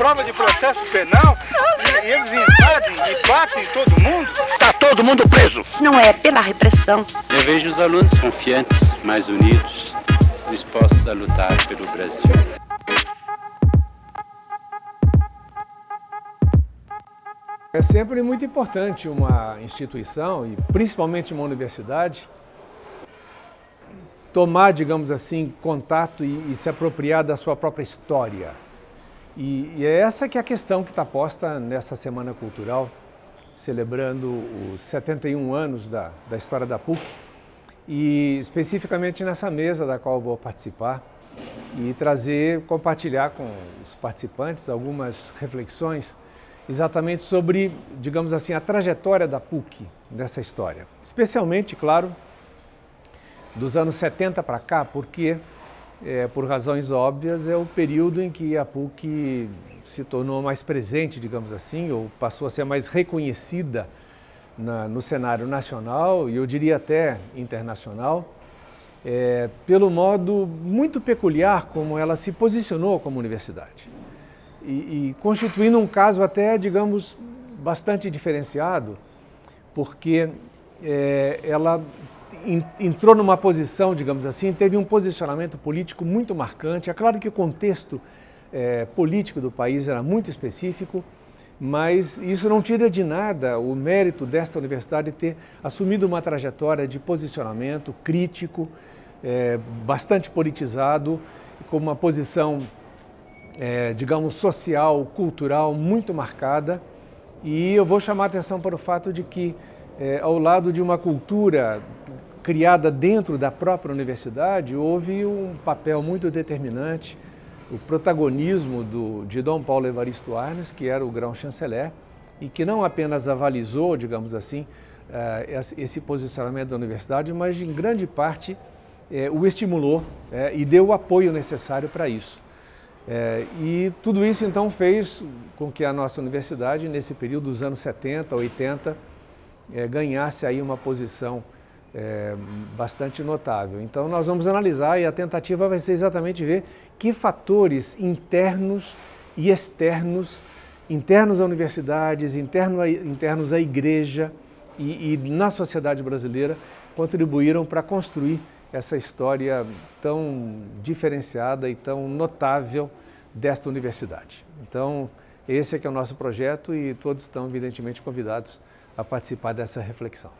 forma de processo penal e, e eles invadem e batem todo mundo. Tá todo mundo preso. Não é pela repressão. Eu vejo os alunos confiantes, mais unidos, dispostos a lutar pelo Brasil. É sempre muito importante uma instituição, e principalmente uma universidade, tomar, digamos assim, contato e, e se apropriar da sua própria história. E, e, é essa que é a questão que está posta nessa Semana Cultural, celebrando os 71 anos da, da história da PUC, e especificamente nessa mesa da qual vou participar e trazer, compartilhar com os participantes algumas reflexões exatamente sobre, digamos assim, a trajetória da PUC nessa história. Especialmente, claro, dos anos 70 para cá, porque, é, por razões óbvias, é o período em que a PUC se tornou mais presente, digamos assim, ou passou a ser mais reconhecida na, no cenário nacional e eu diria até internacional, é, pelo modo muito peculiar como ela se posicionou como universidade. E, e constituindo um caso até, digamos, bastante diferenciado, porque é, ela entrou numa posição, digamos assim, teve um posicionamento político muito marcante. É claro que o contexto é, político do país era muito específico, mas isso não tira de nada o mérito desta universidade ter assumido uma trajetória de posicionamento crítico, é, bastante politizado, com uma posição é, digamos, social, cultural muito marcada. E eu vou chamar a atenção para o fato de que, é, ao lado de uma cultura criada dentro da própria universidade, houve um papel muito determinante, o protagonismo do, de Dom Paulo Evaristo Arnes, que era o grão-chanceler, e que não apenas avalizou, digamos assim, é, esse posicionamento da universidade, mas em grande parte é, o estimulou é, e deu o apoio necessário para isso. E tudo isso então fez com que a nossa universidade, nesse período dos anos 70, 80, é, ganhasse aí uma posição é, bastante notável. Então nós vamos analisar e a tentativa vai ser exatamente ver que fatores internos e externos, internos à universidades, interno a, internos à igreja e, e na sociedade brasileira, contribuíram para construir essa história tão diferenciada e tão notável desta universidade. Então, esse é que é o nosso projeto e todos estão evidentemente convidados a participar dessa reflexão.